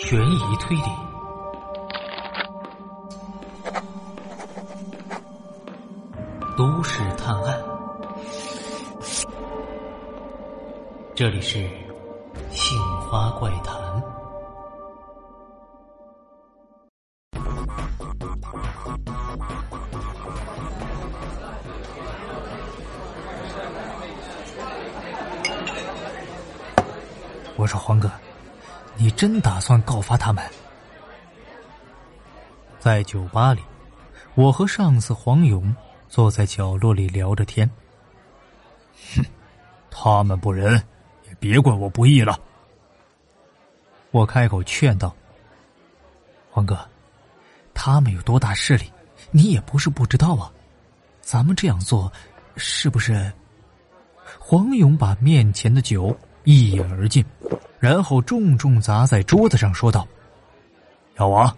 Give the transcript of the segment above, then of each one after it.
悬疑推理，都市探案。这里是《杏花怪谈》。我说黄哥，你真打算告发他们？在酒吧里，我和上司黄勇坐在角落里聊着天。哼，他们不仁，也别怪我不义了。我开口劝道：“黄哥，他们有多大势力，你也不是不知道啊。咱们这样做，是不是？”黄勇把面前的酒。一饮而尽，然后重重砸在桌子上，说道：“小王，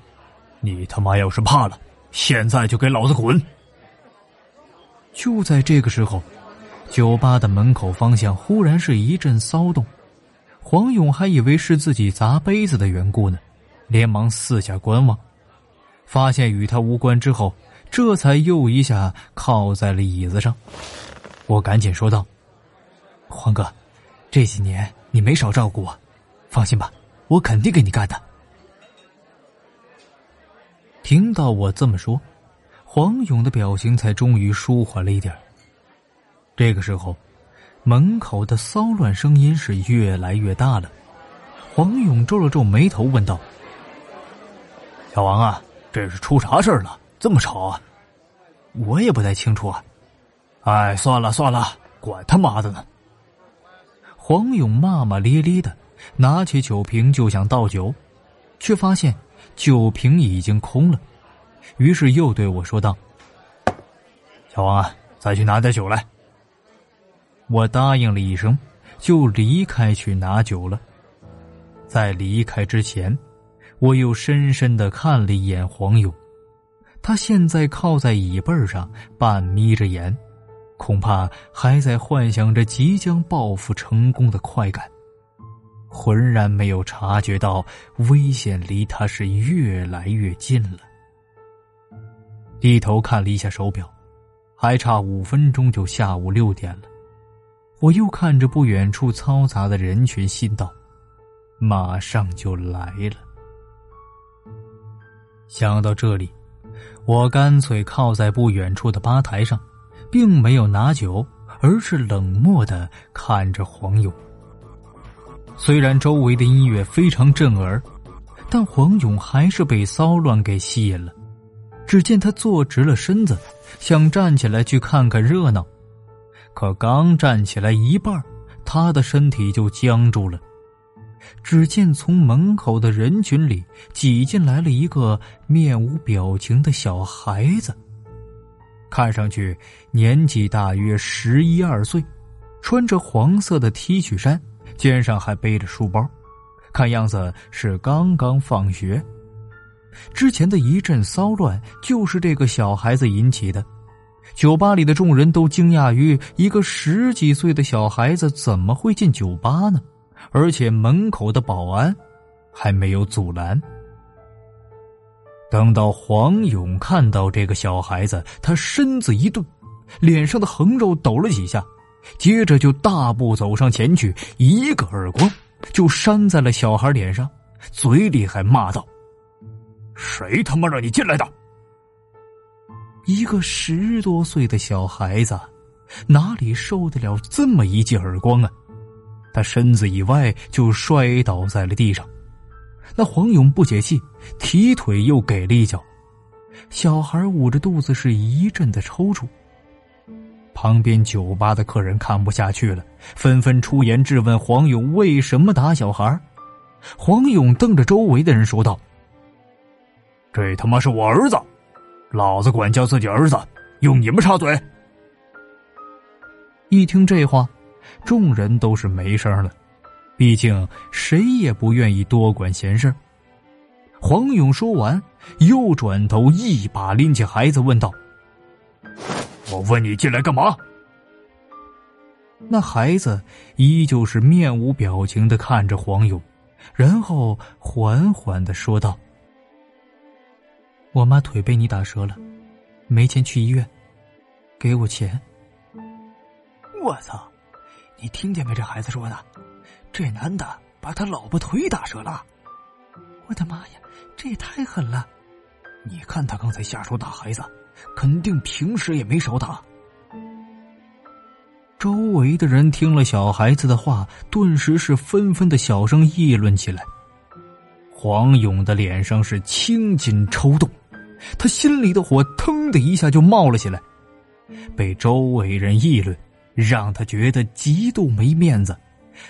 你他妈要是怕了，现在就给老子滚！”就在这个时候，酒吧的门口方向忽然是一阵骚动。黄勇还以为是自己砸杯子的缘故呢，连忙四下观望，发现与他无关之后，这才又一下靠在了椅子上。我赶紧说道：“黄哥。”这几年你没少照顾我，放心吧，我肯定给你干的。听到我这么说，黄勇的表情才终于舒缓了一点。这个时候，门口的骚乱声音是越来越大了。黄勇皱了皱眉头，问道：“小王啊，这是出啥事了？这么吵啊？”我也不太清楚啊。哎，算了算了，管他妈的呢。黄勇骂骂咧咧的，拿起酒瓶就想倒酒，却发现酒瓶已经空了，于是又对我说道：“小王啊，再去拿点酒来。”我答应了一声，就离开去拿酒了。在离开之前，我又深深的看了一眼黄勇，他现在靠在椅背上，半眯着眼。恐怕还在幻想着即将报复成功的快感，浑然没有察觉到危险离他是越来越近了。低头看了一下手表，还差五分钟就下午六点了。我又看着不远处嘈杂的人群，心道：马上就来了。想到这里，我干脆靠在不远处的吧台上。并没有拿酒，而是冷漠的看着黄勇。虽然周围的音乐非常震耳，但黄勇还是被骚乱给吸引了。只见他坐直了身子，想站起来去看看热闹，可刚站起来一半，他的身体就僵住了。只见从门口的人群里挤进来了一个面无表情的小孩子。看上去年纪大约十一二岁，穿着黄色的 T 恤衫，肩上还背着书包，看样子是刚刚放学。之前的一阵骚乱就是这个小孩子引起的，酒吧里的众人都惊讶于一个十几岁的小孩子怎么会进酒吧呢？而且门口的保安还没有阻拦。等到黄勇看到这个小孩子，他身子一顿，脸上的横肉抖了几下，接着就大步走上前去，一个耳光就扇在了小孩脸上，嘴里还骂道：“谁他妈让你进来的？”一个十多岁的小孩子，哪里受得了这么一记耳光啊？他身子一歪，就摔倒在了地上。那黄勇不解气，提腿又给了一脚，小孩捂着肚子是一阵的抽搐。旁边酒吧的客人看不下去了，纷纷出言质问黄勇为什么打小孩。黄勇瞪着周围的人说道：“这他妈是我儿子，老子管教自己儿子，用你们插嘴？”一听这话，众人都是没声了。毕竟谁也不愿意多管闲事。黄勇说完，又转头一把拎起孩子，问道：“我问你进来干嘛？”那孩子依旧是面无表情的看着黄勇，然后缓缓的说道：“我妈腿被你打折了，没钱去医院，给我钱。”我操！你听见没？这孩子说的，这男的把他老婆腿打折了。我的妈呀，这也太狠了！你看他刚才下手打孩子，肯定平时也没少打。周围的人听了小孩子的话，顿时是纷纷的小声议论起来。黄勇的脸上是青筋抽动，他心里的火腾的一下就冒了起来。被周围人议论。让他觉得极度没面子，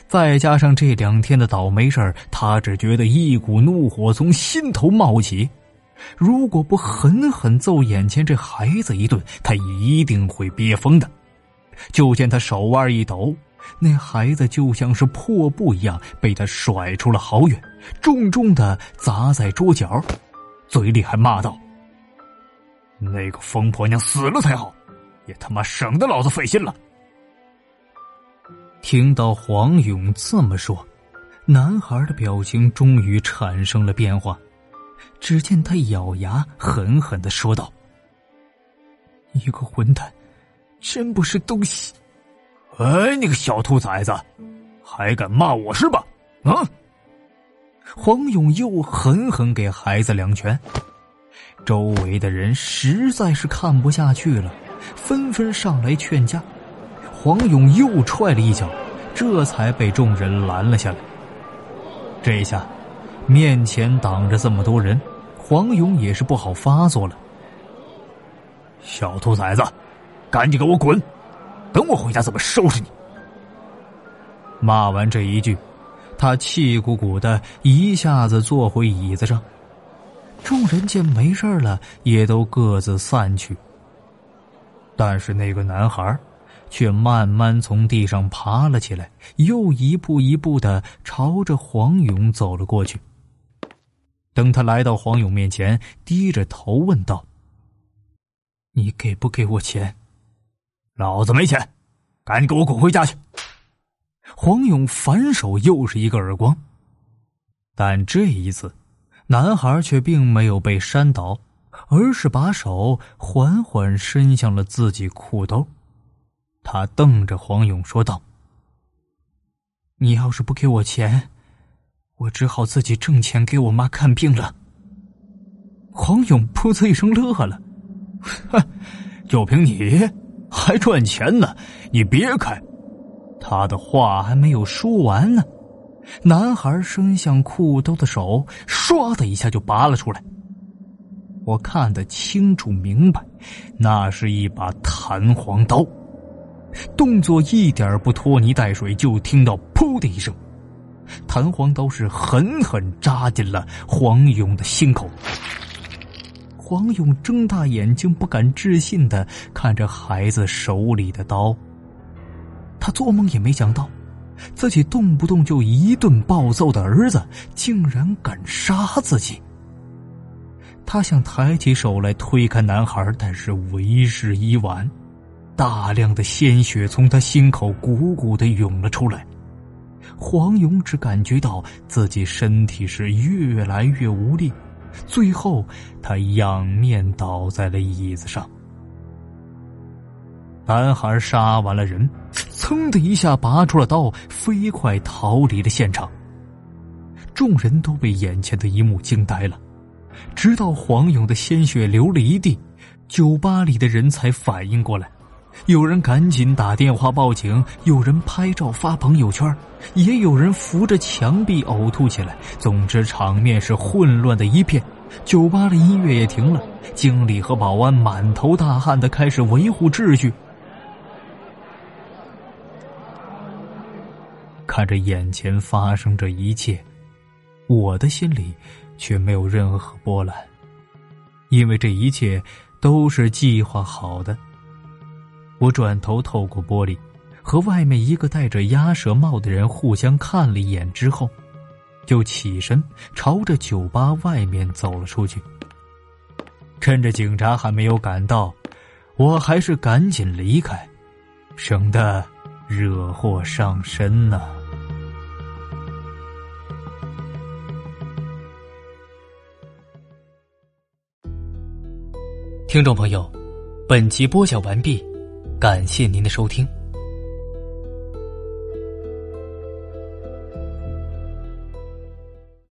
再加上这两天的倒霉事儿，他只觉得一股怒火从心头冒起。如果不狠狠揍眼前这孩子一顿，他一定会憋疯的。就见他手腕一抖，那孩子就像是破布一样被他甩出了好远，重重的砸在桌角，嘴里还骂道：“那个疯婆娘死了才好，也他妈省得老子费心了。”听到黄勇这么说，男孩的表情终于产生了变化。只见他咬牙，狠狠的说道：“你个混蛋，真不是东西！哎，你个小兔崽子，还敢骂我是吧？啊！”黄勇又狠狠给孩子两拳。周围的人实在是看不下去了，纷纷上来劝架。黄勇又踹了一脚，这才被众人拦了下来。这一下，面前挡着这么多人，黄勇也是不好发作了。小兔崽子，赶紧给我滚！等我回家怎么收拾你？骂完这一句，他气鼓鼓的一下子坐回椅子上。众人见没事了，也都各自散去。但是那个男孩。却慢慢从地上爬了起来，又一步一步的朝着黄勇走了过去。等他来到黄勇面前，低着头问道：“你给不给我钱？”“老子没钱，赶紧给我滚回家去！”黄勇反手又是一个耳光，但这一次，男孩却并没有被扇倒，而是把手缓缓伸向了自己裤兜。他瞪着黄勇说道：“你要是不给我钱，我只好自己挣钱给我妈看病了。”黄勇噗呲一声乐了：“ 哼，就凭你还赚钱呢？你别开！”他的话还没有说完呢，男孩伸向裤兜的手唰的一下就拔了出来。我看得清楚明白，那是一把弹簧刀。动作一点不拖泥带水，就听到“噗”的一声，弹簧刀是狠狠扎进了黄勇的心口。黄勇睁大眼睛，不敢置信的看着孩子手里的刀。他做梦也没想到，自己动不动就一顿暴揍的儿子，竟然敢杀自己。他想抬起手来推开男孩，但是为时已晚。大量的鲜血从他心口鼓鼓的涌了出来，黄勇只感觉到自己身体是越来越无力，最后他仰面倒在了椅子上。男孩杀完了人，噌的一下拔出了刀，飞快逃离了现场。众人都被眼前的一幕惊呆了，直到黄勇的鲜血流了一地，酒吧里的人才反应过来。有人赶紧打电话报警，有人拍照发朋友圈，也有人扶着墙壁呕吐起来。总之，场面是混乱的一片。酒吧的音乐也停了，经理和保安满头大汗的开始维护秩序。看着眼前发生这一切，我的心里却没有任何波澜，因为这一切都是计划好的。我转头透过玻璃和外面一个戴着鸭舌帽的人互相看了一眼之后就起身朝着酒吧外面走了出去。趁着警察还没有赶到我还是赶紧离开省得惹祸上身呢。听众朋友本集播讲完毕感谢您的收听。